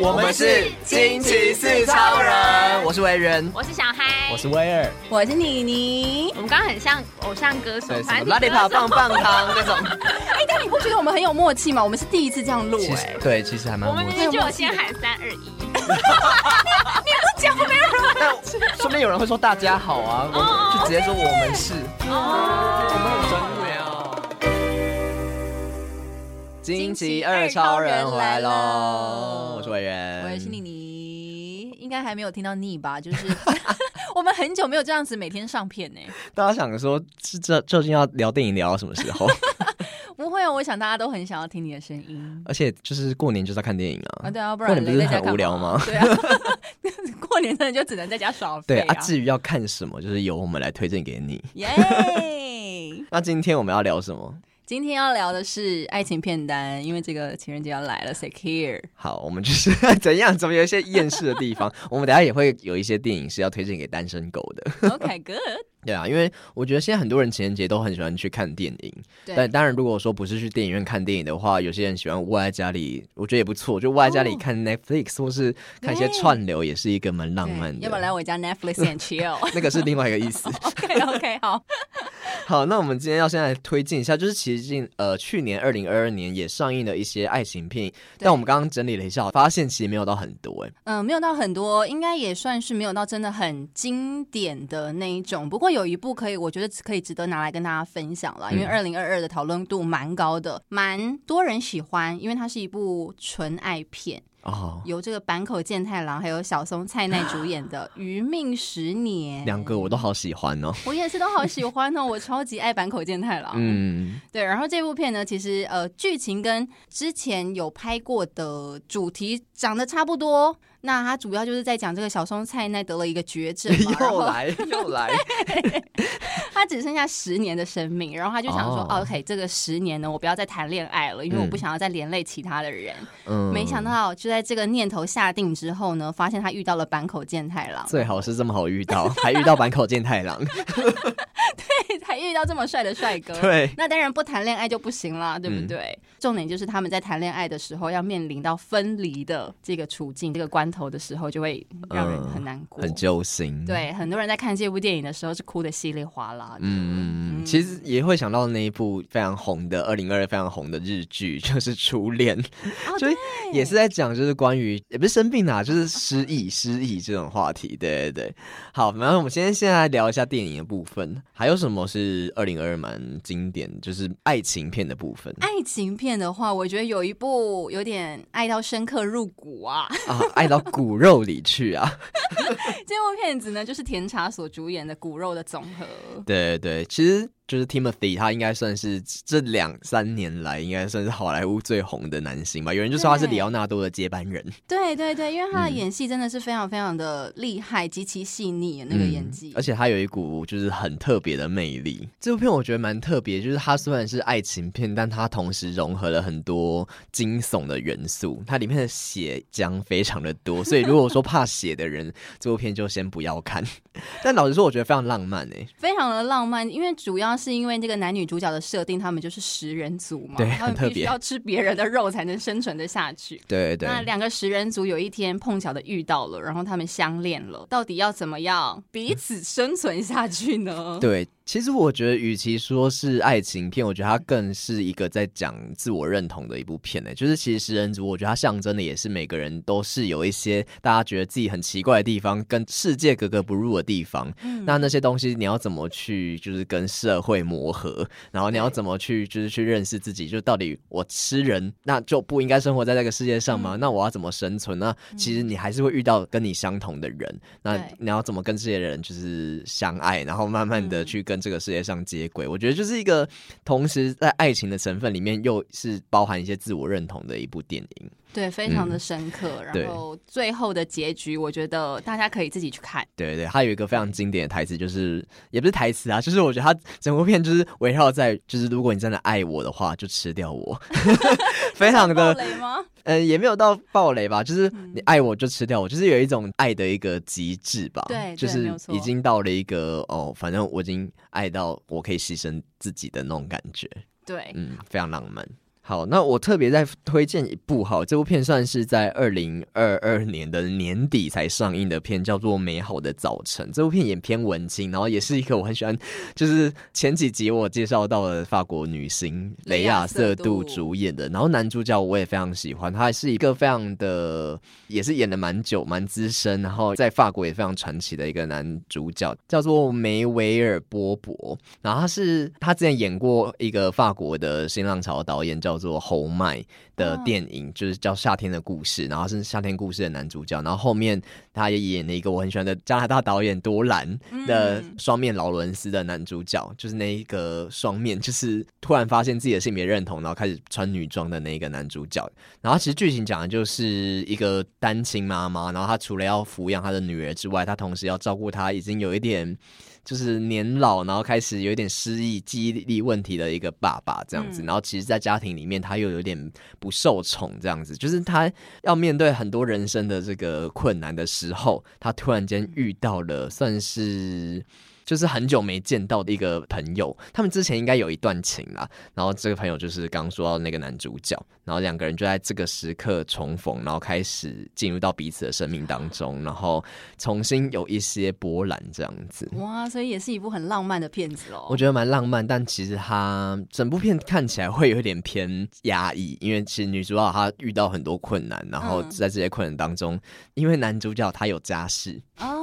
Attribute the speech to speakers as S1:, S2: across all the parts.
S1: 我们是惊奇四超人，我是维人，
S2: 我是小嗨，
S3: 我是威尔，
S4: 我是妮妮。
S2: 我们刚刚很像偶像歌手，
S1: 什么拉力跑棒棒糖那种。
S4: 哎，但你不觉得我们很有默契吗？我们是第一次这样录，哎，
S1: 对，其实还蛮默契。
S2: 我们明明就有先喊三二一。
S4: 你不讲没有人，
S1: 说不定有人会说大家好啊，我就直接说我们是，我们很专惊奇二超人回来喽！我是伟人，
S4: 我也是妮妮，应该还没有听到腻吧？就是 我们很久没有这样子每天上片呢。
S1: 大家想说，是这究竟要聊电影聊到什么时候？
S4: 不会啊，我想大家都很想要听你的声音。
S1: 而且就是过年就是要看电影啊！
S4: 啊，对啊，不然
S1: 过年不是很无聊吗？
S4: 对啊，过年真的就只能在家耍废。
S1: 对啊，至于要看什么，就是由我们来推荐给你。
S4: 耶！
S1: 那今天我们要聊什么？
S4: 今天要聊的是爱情片单，因为这个情人节要来了，Secure。
S1: 好，我们就是 怎样，怎么有一些厌世的地方？我们等下也会有一些电影是要推荐给单身狗的。
S4: OK，Good。
S1: 对啊，因为我觉得现在很多人情人节都很喜欢去看电影，
S4: 对
S1: 但当然如果说不是去电影院看电影的话，有些人喜欢窝在家里，我觉得也不错，就窝在家里看 Netflix、哦、或是看一些串流，也是一个蛮浪漫的。
S4: 要不要来我家 Netflix and chill？
S1: 那个是另外一个意思。
S4: OK OK，好，
S1: 好，那我们今天要先来推荐一下，就是其实近呃去年二零二二年也上映了一些爱情片，但我们刚刚整理了一下，发现其实没有到很多哎，
S4: 嗯、呃，没有到很多，应该也算是没有到真的很经典的那一种。不过有一部可以我。我觉得可以值得拿来跟大家分享了，因为二零二二的讨论度蛮高的，蛮多人喜欢，因为它是一部纯爱片
S1: 哦，
S4: 由这个坂口健太郎还有小松菜奈主演的《余命十年》，
S1: 两个我都好喜欢哦，
S4: 我也是都好喜欢哦，我超级爱坂口健太郎，
S1: 嗯，
S4: 对，然后这部片呢，其实呃剧情跟之前有拍过的主题长得差不多。那他主要就是在讲这个小松菜奈得了一个绝症，
S1: 又来又 来，
S4: 他只剩下十年的生命，然后他就想说、oh.，OK，这个十年呢，我不要再谈恋爱了，因为我不想要再连累其他的人。嗯，没想到就在这个念头下定之后呢，发现他遇到了坂口健太郎，
S1: 最好是这么好遇到，还遇到坂口健太郎，
S4: 对，还遇到这么帅的帅哥，
S1: 对，
S4: 那当然不谈恋爱就不行了，对不对？嗯、重点就是他们在谈恋爱的时候要面临到分离的这个处境，这个关。头的时候就会让人很难过，
S1: 嗯、很揪心。
S4: 对，很多人在看这部电影的时候是哭的稀里哗啦的。
S1: 嗯嗯，其实也会想到那一部非常红的二零二二非常红的日剧，就是《初恋》，
S4: 哦，
S1: 就是也是在讲就是关于也不是生病啊，就是失忆失忆这种话题。对对对，好，然后我们先现在来聊一下电影的部分，还有什么是二零二二蛮经典，就是爱情片的部分。
S4: 爱情片的话，我觉得有一部有点爱到深刻入骨啊
S1: 啊，爱到。骨肉里去啊！
S4: 这部片子呢，就是甜茶所主演的《骨肉》的总和。
S1: 对对，其实。就是 Timothy，他应该算是这两三年来应该算是好莱坞最红的男星吧。有人就说他是里奥纳多的接班人。
S4: 对对对，因为他的演戏真的是非常非常的厉害，极其细腻的那个演技，
S1: 嗯，而且他有一股就是很特别的魅力。这部片我觉得蛮特别，就是它虽然是爱情片，但它同时融合了很多惊悚的元素。它里面的血浆非常的多，所以如果说怕血的人，这部片就先不要看。但老实说，我觉得非常浪漫诶，
S4: 非常的浪漫，因为主要。是因为这个男女主角的设定，他们就是食人族嘛，
S1: 对，
S4: 他们必须要吃别人的肉才能生存的下去。
S1: 对对。
S4: 那两个食人族有一天碰巧的遇到了，然后他们相恋了，到底要怎么样彼此生存下去呢？
S1: 对。其实我觉得，与其说是爱情片，我觉得它更是一个在讲自我认同的一部片呢。就是其实食人族，我觉得它象征的也是每个人都是有一些大家觉得自己很奇怪的地方，跟世界格格不入的地方。嗯。那那些东西你要怎么去，就是跟社会磨合，然后你要怎么去，就是去认识自己，就到底我吃人，那就不应该生活在这个世界上吗？嗯。那我要怎么生存那？其实你还是会遇到跟你相同的人，那你要怎么跟这些人就是相爱，然后慢慢的去跟。跟这个世界上接轨，我觉得就是一个同时在爱情的成分里面，又是包含一些自我认同的一部电影。
S4: 对，非常的深刻。嗯、然后最后的结局，我觉得大家可以自己去看。
S1: 对对，对，他有一个非常经典的台词，就是也不是台词啊，就是我觉得他整部片就是围绕在，就是如果你真的爱我的话，就吃掉我。非常的
S4: 雷吗？
S1: 嗯、呃，也没有到暴雷吧，就是你爱我就吃掉我，就是有一种爱的一个极致吧。
S4: 对，
S1: 就是已经到了一个哦，反正我已经爱到我可以牺牲自己的那种感觉。
S4: 对，
S1: 嗯，非常浪漫。好，那我特别再推荐一部，好，这部片算是在二零二二年的年底才上映的片，叫做《美好的早晨》。这部片也偏文青，然后也是一个我很喜欢，就是前几集我介绍到的法国女星雷亚瑟杜主演的。然后男主角我也非常喜欢，他还是一个非常的，也是演的蛮久、蛮资深，然后在法国也非常传奇的一个男主角，叫做梅维尔波伯。然后他是他之前演过一个法国的新浪潮导演叫。做喉麦的电影，哦、就是叫《夏天的故事》，然后是《夏天故事》的男主角，然后后面他也演了一个我很喜欢的加拿大导演多兰的双面劳伦斯的男主角，嗯、就是那一个双面，就是突然发现自己的性别认同，然后开始穿女装的那一个男主角。然后其实剧情讲的就是一个单亲妈妈，然后她除了要抚养她的女儿之外，她同时要照顾她已经有一点。就是年老，然后开始有一点失忆、记忆力问题的一个爸爸这样子，然后其实，在家庭里面，他又有点不受宠这样子，就是他要面对很多人生的这个困难的时候，他突然间遇到了算是。就是很久没见到的一个朋友，他们之前应该有一段情啦。然后这个朋友就是刚说到那个男主角，然后两个人就在这个时刻重逢，然后开始进入到彼此的生命当中，然后重新有一些波澜这样子。
S4: 哇，所以也是一部很浪漫的片子哦。
S1: 我觉得蛮浪漫，但其实它整部片看起来会有点偏压抑，因为其实女主角她遇到很多困难，然后在这些困难当中，嗯、因为男主角他有家室哦。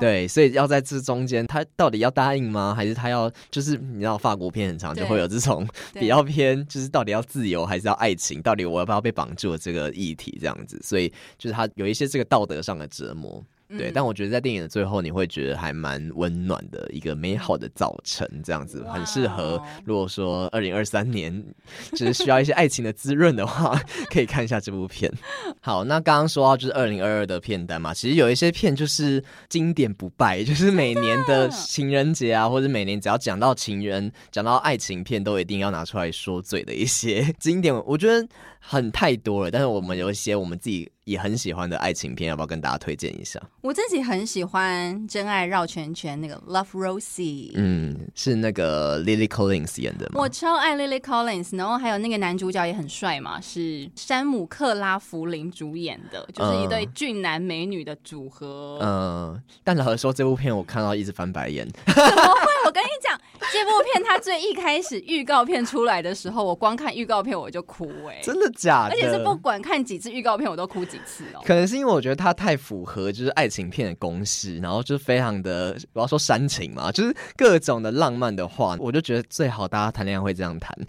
S1: 对，所以要在这中间，他到底要答应吗？还是他要就是你知道法国片很长，就会有这种比较偏，就是到底要自由还是要爱情？到底我要不要被绑住了这个议题这样子？所以就是他有一些这个道德上的折磨。对，但我觉得在电影的最后，你会觉得还蛮温暖的一个美好的早晨，这样子很适合。如果说二零二三年只是需要一些爱情的滋润的话，可以看一下这部片。好，那刚刚说到就是二零二二的片单嘛，其实有一些片就是经典不败，就是每年的情人节啊，或者每年只要讲到情人、讲到爱情片，都一定要拿出来说嘴的一些 经典，我觉得很太多了。但是我们有一些我们自己。也很喜欢的爱情片，要不要跟大家推荐一下？
S4: 我自己很喜欢《真爱绕圈圈》那个 Love Rosie，
S1: 嗯，是那个 Lily Collins 演的吗？
S4: 我超爱 Lily Collins，然后还有那个男主角也很帅嘛，是山姆克拉弗林主演的，就是一对俊男美女的组合。嗯、
S1: 呃，但老实说，这部片我看到一直翻白眼。
S4: 怎么会？我跟你讲，这部片它最一开始预告片出来的时候，我光看预告片我就哭哎、欸，
S1: 真的假的？
S4: 而且是不管看几次预告片我都哭几次哦。
S1: 可能是因为我觉得它太符合就是爱情片的公式，然后就非常的我要说煽情嘛，就是各种的浪漫的话，我就觉得最好大家谈恋爱会这样谈，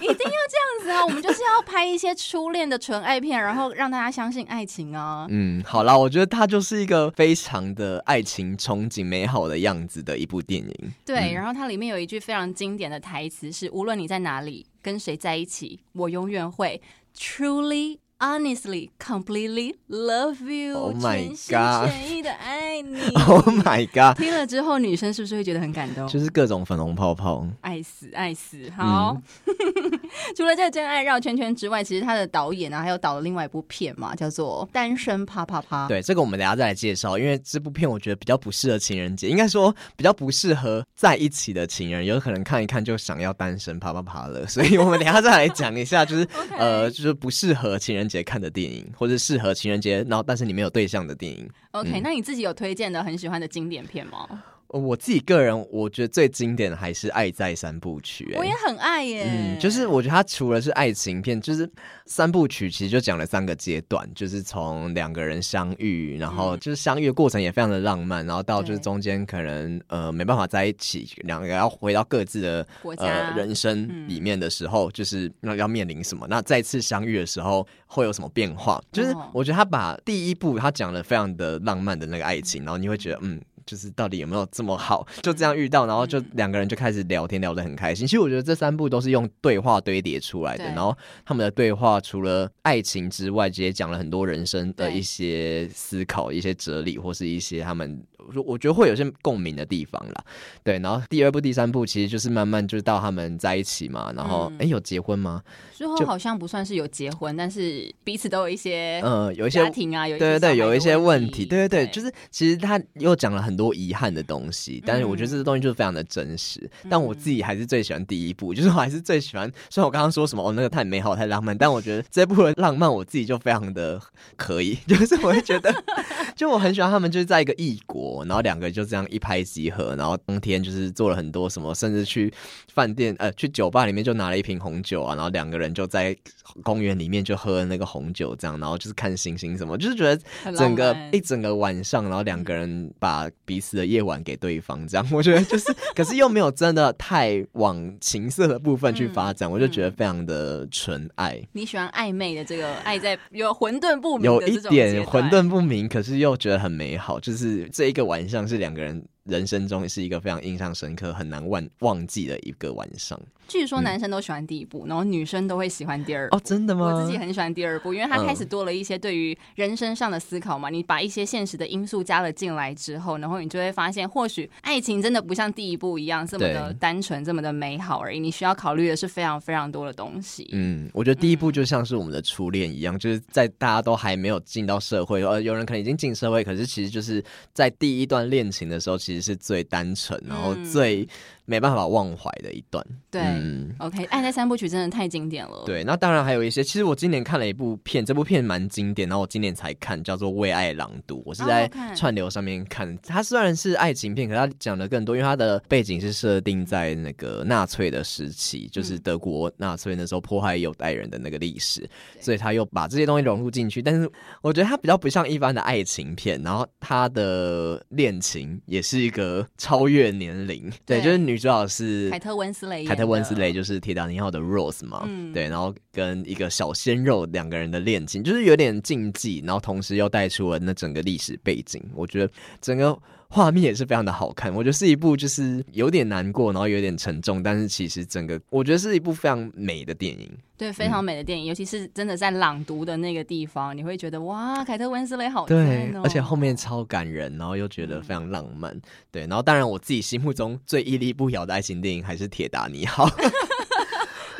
S4: 一定要这样子啊！我们就是要拍一些初恋的纯爱片，然后让大家相信爱情啊。
S1: 嗯，好啦，我觉得它就是一个非常的爱情憧憬美好的样子的一部电影。
S4: 对，嗯、然后它里面有一句非常经典的台词是：无论你在哪里，跟谁在一起，我永远会 truly。Honestly, completely love you.
S1: Oh my god!
S4: 全心全意的爱你。
S1: Oh my god!
S4: 听了之后，女生是不是会觉得很感动？
S1: 就是各种粉红泡泡，
S4: 爱死爱死。好，嗯、除了这个真爱绕圈圈之外，其实他的导演呢、啊，还有导了另外一部片嘛，叫做《单身啪啪啪》。
S1: 对，这个我们等下再来介绍，因为这部片我觉得比较不适合情人节，应该说比较不适合在一起的情人，有可能看一看就想要单身啪啪啪了。所以我们等下再来讲一下，就是. 呃，就是不适合情人节。看的电影，或者适合情人节，然后但是你没有对象的电影。
S4: OK，、嗯、那你自己有推荐的很喜欢的经典片吗？
S1: 我自己个人，我觉得最经典的还是《爱在三部曲》。
S4: 我也很爱耶。
S1: 嗯，就是我觉得它除了是爱情片，就是三部曲其实就讲了三个阶段，就是从两个人相遇，然后就是相遇的过程也非常的浪漫，然后到就是中间可能呃没办法在一起，两个人要回到各自的国家呃人生里面的时候，嗯、就是那要面临什么？那再次相遇的时候会有什么变化？就是我觉得他把第一部他讲了非常的浪漫的那个爱情，然后你会觉得嗯。就是到底有没有这么好？就这样遇到，然后就两个人就开始聊天，聊得很开心。其实我觉得这三部都是用对话堆叠出来的，然后他们的对话除了爱情之外，直接讲了很多人生的一些思考、一些哲理，或是一些他们我觉得会有些共鸣的地方啦。对，然后第二部、第三部其实就是慢慢就是到他们在一起嘛，然后哎、嗯欸，有结婚吗？
S4: 最后好像不算是有结婚，但是彼此都有一些
S1: 嗯，有一些
S4: 家庭啊，有
S1: 对对对，有一些问题，对对对，
S4: 对
S1: 就是其实他又讲了很多遗憾的东西，但是我觉得这个东西就是非常的真实。嗯、但我自己还是最喜欢第一部，就是我还是最喜欢。虽然我刚刚说什么哦，那个太美好、太浪漫，但我觉得这部的浪漫我自己就非常的可以，就是我会觉得，就我很喜欢他们就是在一个异国，然后两个人就这样一拍即合，然后当天就是做了很多什么，甚至去饭店呃去酒吧里面就拿了一瓶红酒啊，然后两个人就在。公园里面就喝那个红酒，这样，然后就是看星星什么，就是觉得整个一整个晚上，然后两个人把彼此的夜晚给对方，这样，我觉得就是，可是又没有真的太往情色的部分去发展，嗯、我就觉得非常的纯爱。
S4: 你喜欢暧昧的这个爱，在有混沌不明，
S1: 有一点混沌不明，可是又觉得很美好，就是这一个晚上是两个人。人生中是一个非常印象深刻、很难忘忘记的一个晚上。
S4: 据说男生都喜欢第一部，嗯、然后女生都会喜欢第二部。
S1: 哦，真的吗？
S4: 我自己很喜欢第二部，因为它开始多了一些对于人生上的思考嘛。嗯、你把一些现实的因素加了进来之后，然后你就会发现，或许爱情真的不像第一部一样这么的单纯、这么的美好而已。你需要考虑的是非常非常多的东西。
S1: 嗯，我觉得第一部就像是我们的初恋一样，嗯、就是在大家都还没有进到社会，呃，有人可能已经进社会，可是其实就是在第一段恋情的时候，其实是最单纯，然后最。没办法忘怀的一段，
S4: 对、嗯、，OK，爱在三部曲真的太经典了。
S1: 对，那当然还有一些，其实我今年看了一部片，这部片蛮经典，然后我今年才看，叫做《为爱朗读》，我是在串流上面看。哦、它虽然是爱情片，可是它讲的更多，因为它的背景是设定在那个纳粹的时期，就是德国纳粹那时候迫害犹太人的那个历史，嗯、所以他又把这些东西融入进去。但是我觉得它比较不像一般的爱情片，然后它的恋情也是一个超越年龄，对就是女。女主角是
S4: 凯特温斯雷，
S1: 凯特温斯雷就是铁达尼号的 Rose 嘛，嗯、对，然后跟一个小鲜肉两个人的恋情，就是有点禁忌，然后同时又带出了那整个历史背景，我觉得整个画面也是非常的好看。我觉得是一部就是有点难过，然后有点沉重，但是其实整个我觉得是一部非常美的电影，
S4: 对，非常美的电影，嗯、尤其是真的在朗读的那个地方，你会觉得哇，凯特温丝蕾好、哦，
S1: 对，而且后面超感人，然后又觉得非常浪漫，嗯、对，然后当然我自己心目中最屹立不摇的爱情电影还是《铁达尼号》。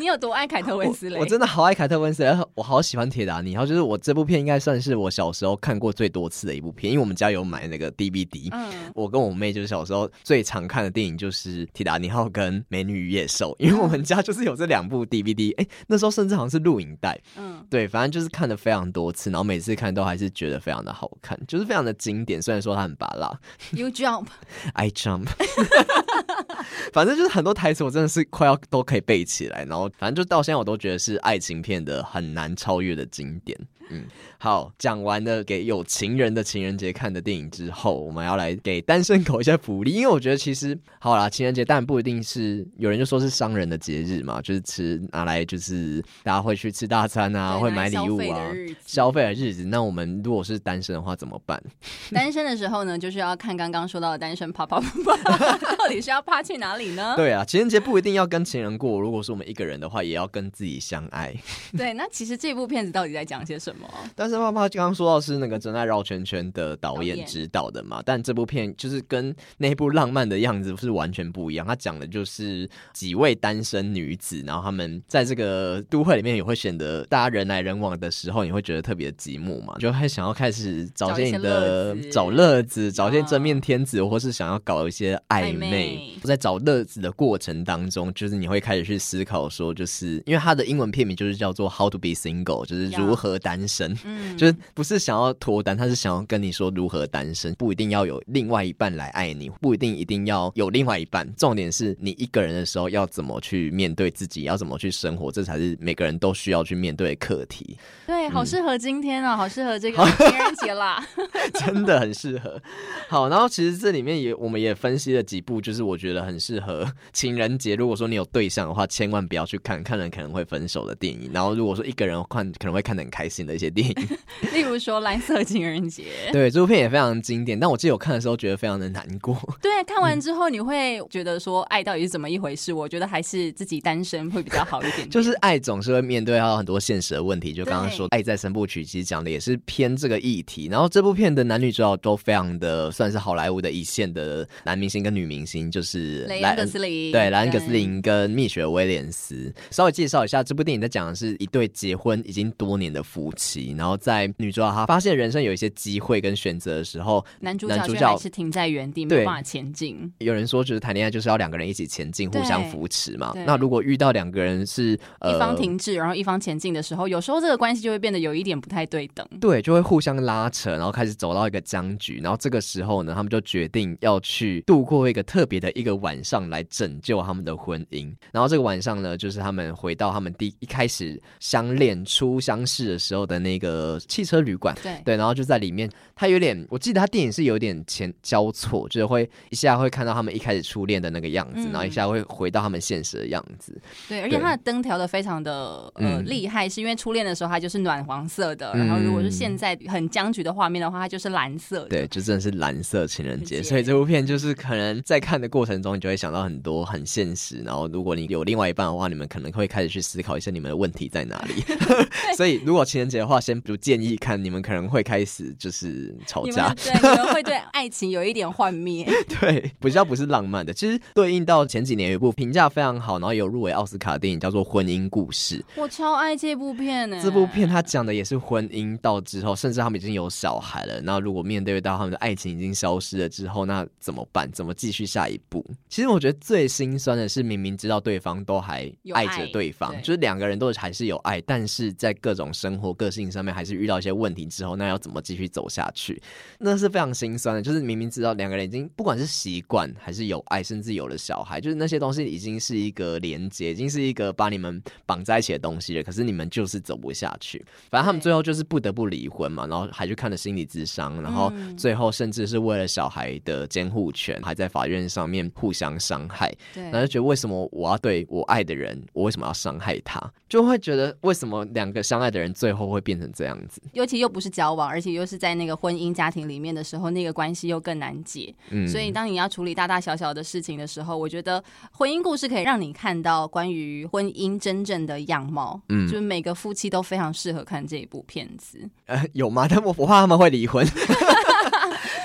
S4: 你有多爱凯特温斯雷？
S1: 我真的好爱凯特温斯雷，我好喜欢铁达尼。然后就是我这部片应该算是我小时候看过最多次的一部片，因为我们家有买那个 DVD。嗯，我跟我妹就是小时候最常看的电影就是《铁达尼号》跟《美女与野兽》，因为我们家就是有这两部 DVD。哎、欸，那时候甚至好像是录影带。嗯，对，反正就是看了非常多次，然后每次看都还是觉得非常的好看，就是非常的经典。虽然说它很拔辣。
S4: You jump,
S1: I jump。反正就是很多台词，我真的是快要都可以背起来，然后。反正就到现在，我都觉得是爱情片的很难超越的经典。嗯，好，讲完了给有情人的情人节看的电影之后，我们要来给单身狗一些福利，因为我觉得其实好啦，情人节当然不一定是有人就说是商人的节日嘛，就是吃拿来就是大家会去吃大餐啊，会买礼物啊，消费的日子。那我们如果是单身的话怎么办？
S4: 单身的时候呢，就是要看刚刚说到的单身啪啪啪，到底是要趴去哪里呢？
S1: 对啊，情人节不一定要跟情人过，如果是我们一个人的话，也要跟自己相爱。
S4: 对，那其实这部片子到底在讲些什么？
S1: 单身趴趴刚刚说到是那个真爱绕圈圈的导演指导的嘛，但这部片就是跟那部浪漫的样子是完全不一样。他讲的就是几位单身女子，然后他们在这个都会里面也会显得大家人来人往的时候，你会觉得特别的寂寞嘛，就会想要开始找些你的找乐子，找些真命天子，或是想要搞一些暧昧。暧昧在找乐子的过程当中，就是你会开始去思考说，就是因为他的英文片名就是叫做 How to be single，就是如何单身。嗯，就是不是想要脱单，他是想要跟你说如何单身，不一定要有另外一半来爱你，不一定一定要有另外一半，重点是你一个人的时候要怎么去面对自己，要怎么去生活，这才是每个人都需要去面对的课题。
S4: 对，好适合今天啊，嗯、好适合这个情人节啦，
S1: 真的很适合。好，然后其实这里面也我们也分析了几部，就是我觉得很适合 情人节。如果说你有对象的话，千万不要去看，看了可能会分手的电影。然后如果说一个人看，可能会看得很开心的。的一些电影，
S4: 例如说《蓝色情人节》。
S1: 对，这部片也非常经典，但我记得我看的时候觉得非常的难过。
S4: 对，看完之后你会觉得说爱到底是怎么一回事？我觉得还是自己单身会比较好一点点。
S1: 就是爱总是会面对到很多现实的问题，就刚刚说《爱在三部曲》其实讲的也是偏这个议题。然后这部片的男女主角都非常的算是好莱坞的一线的男明星跟女明星，就是
S4: 莱恩·葛斯林，
S1: 对，莱恩·葛斯林跟蜜雪儿·威廉斯。稍微介绍一下，这部电影在讲的是一对结婚已经多年的夫妻，然后在女主角她发现人生有一些机会跟选择的时候，
S4: 男主角还是停在原地，没有办法前进。
S1: 有人说，就是谈恋爱就是要两个人一起前进，互相扶持嘛。那如果遇到两个人是、呃、
S4: 一方停滞，然后一方前进的时候，有时候这个关系就会变得有一点不太对等。
S1: 对，就会互相拉扯，然后开始走到一个僵局。然后这个时候呢，他们就决定要去度过一个特别的一个晚上，来拯救他们的婚姻。然后这个晚上呢，就是他们回到他们第一开始相恋初相识的时候的那个汽车旅馆。
S4: 对
S1: 对，然后就在里面，他有点，我记得他电影是有点前交错，就是会一下会看到他们一开始初恋的那个样子，嗯、然后一下会回到他们现实的样子。
S4: 对，而且他的灯调的非常的呃厉害，是因为初恋的时候它就是暖黄色的，嗯、然后如果是现在很僵局的画面的话，它就是蓝色的。
S1: 对，就真的是蓝色情人节，所以这部片就是可能在看的过程中，你就会想到很多很现实。然后如果你有另外一半的话，你们可能会开始去思考一下你们的问题在哪里。所以如果情人节的话，先不建议看，你们可能会开始就是吵架，
S4: 对，你们会对爱情有一点幻灭。
S1: 对，比较不是浪漫的。其实对应到前几年有一部评价非常好，然后有入围奥斯卡电影叫做《婚姻故事》，
S4: 我超爱这部片呢。
S1: 这部片它讲的也是婚姻到之后，甚至他们已经有小孩了。那如果面对到他们的爱情已经消失了之后，那怎么办？怎么继续下一步？其实我觉得最心酸的是，明明知道对方都还爱着对方，对就是两个人都还是有爱，但是在各种生活、上面还是遇到一些问题之后，那要怎么继续走下去？那是非常心酸的。就是明明知道两个人已经不管是习惯还是有爱，甚至有了小孩，就是那些东西已经是一个连接，已经是一个把你们绑在一起的东西了。可是你们就是走不下去。反正他们最后就是不得不离婚嘛，然后还去看了心理咨商，然后最后甚至是为了小孩的监护权，还在法院上面互相伤害。对，然后就觉得为什么我要对我爱的人，我为什么要伤害他？就会觉得为什么两个相爱的人最后会变成这样子？
S4: 尤其又不是交往，而且又是在那个婚姻家庭里面的时候，那个关系又更难解。嗯，所以当你要处理大大小小的事情的时候，我觉得婚姻故事可以让你看到关于婚姻真正的样貌。嗯，就是每个夫妻都非常适合看这一部片子。
S1: 呃，有吗？但我不怕他们会离婚。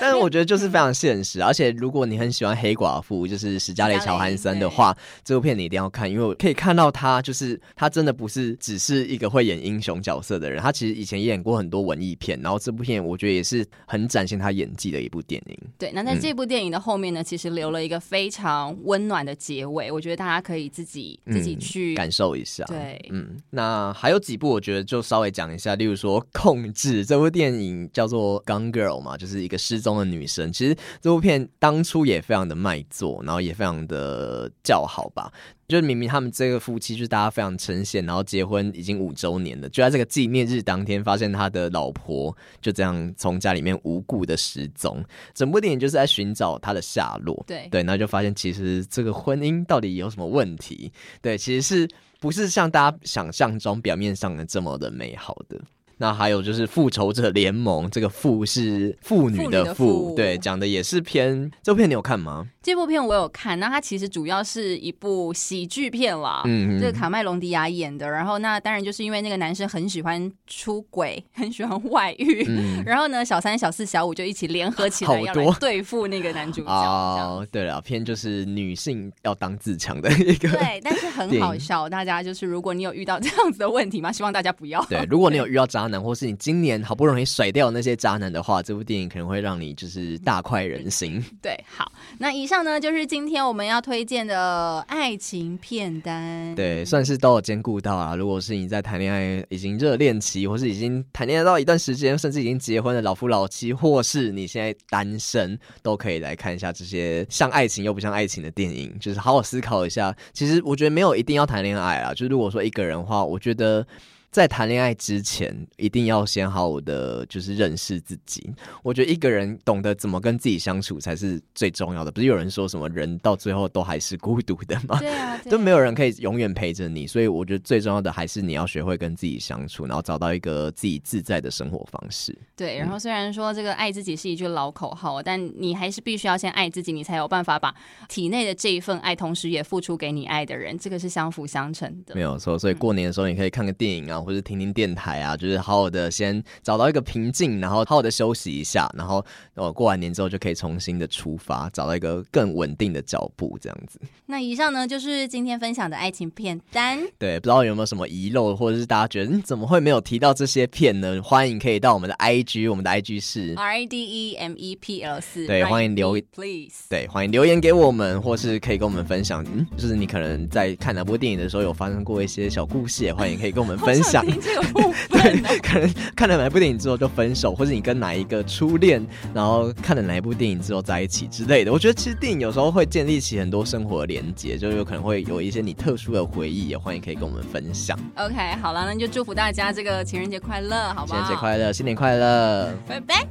S1: 但是我觉得就是非常现实，而且如果你很喜欢黑寡妇，就是史嘉蕾·乔韩森的话，这部片你一定要看，因为我可以看到她就是她真的不是只是一个会演英雄角色的人，她其实以前也演过很多文艺片，然后这部片我觉得也是很展现她演技的一部电影。
S4: 对，那在这部电影的后面呢，嗯、其实留了一个非常温暖的结尾，我觉得大家可以自己自己去、
S1: 嗯、感受一下。
S4: 对，
S1: 嗯，那还有几部我觉得就稍微讲一下，例如说《控制》这部电影叫做《Gone Girl》嘛，就是一个失踪。的女生，其实这部片当初也非常的卖座，然后也非常的叫好吧。就是明明他们这个夫妻，就是大家非常称羡，然后结婚已经五周年了，就在这个纪念日当天，发现他的老婆就这样从家里面无故的失踪。整部电影就是在寻找他的下落。对对，然后就发现其实这个婚姻到底有什么问题？对，其实是不是像大家想象中表面上的这么的美好的？那还有就是复仇者联盟，这个“复”是妇女的“妇”，对，讲的也是偏。这部片你有看吗？
S4: 这部片我有看，那它其实主要是一部喜剧片啦，嗯，这个卡麦隆迪亚演的。然后那当然就是因为那个男生很喜欢出轨，很喜欢外遇，嗯、然后呢，小三、小四、小五就一起联合起来要来对付那个男主角。
S1: 哦，对了，片就是女性要当自强的一个，
S4: 对，但是很好笑。大家就是如果你有遇到这样子的问题吗？希望大家不要。
S1: 对，如果你有遇到渣男，或是你今年好不容易甩掉那些渣男的话，这部电影可能会让你就是大快人心。
S4: 对，好，那以上呢就是今天我们要推荐的爱情片单，
S1: 对，算是都有兼顾到啊。如果是你在谈恋爱已经热恋期，或是已经谈恋爱到一段时间，甚至已经结婚的老夫老妻，或是你现在单身，都可以来看一下这些像爱情又不像爱情的电影，就是好好思考一下。其实我觉得没有一定要谈恋爱啊，就是如果说一个人的话，我觉得。在谈恋爱之前，一定要先好好的就是认识自己。我觉得一个人懂得怎么跟自己相处才是最重要的。不是有人说什么人到最后都还是孤独的吗？
S4: 对啊，对啊，
S1: 都没有人可以永远陪着你。所以我觉得最重要的还是你要学会跟自己相处，然后找到一个自己自在的生活方式。
S4: 对，然后虽然说这个爱自己是一句老口号，但你还是必须要先爱自己，你才有办法把体内的这一份爱，同时也付出给你爱的人，这个是相辅相成的。
S1: 没有错，所以过年的时候你可以看个电影啊，或者听听电台啊，就是好好的先找到一个平静，然后好好的休息一下，然后呃过完年之后就可以重新的出发，找到一个更稳定的脚步，这样子。
S4: 那以上呢就是今天分享的爱情片单。
S1: 对，不知道有没有什么遗漏，或者是大家觉得你怎么会没有提到这些片呢？欢迎可以到我们的 IG，我们的 IG 是
S4: R A D E M E P L 四。
S1: 对，欢迎留
S4: Please。
S1: 对，欢迎留言给我们，或是可以跟我们分享，嗯，就是你可能在看哪部电影的时候有发生过一些小故事，也欢迎可以跟我们分享。
S4: 这个部分
S1: 对，可能看了哪一部电影之后就分手，或者你跟哪一个初恋，然后看了哪一部电影之后在一起之类的。我觉得其实电影有时候会建立起很多生活的连接，就有可能会有一些你特殊的回忆，也欢迎可以跟我们分享。
S4: OK，好了，那就祝福大家这个情人节快乐，好不好？
S1: 情人节快乐，新年快乐，
S4: 拜拜。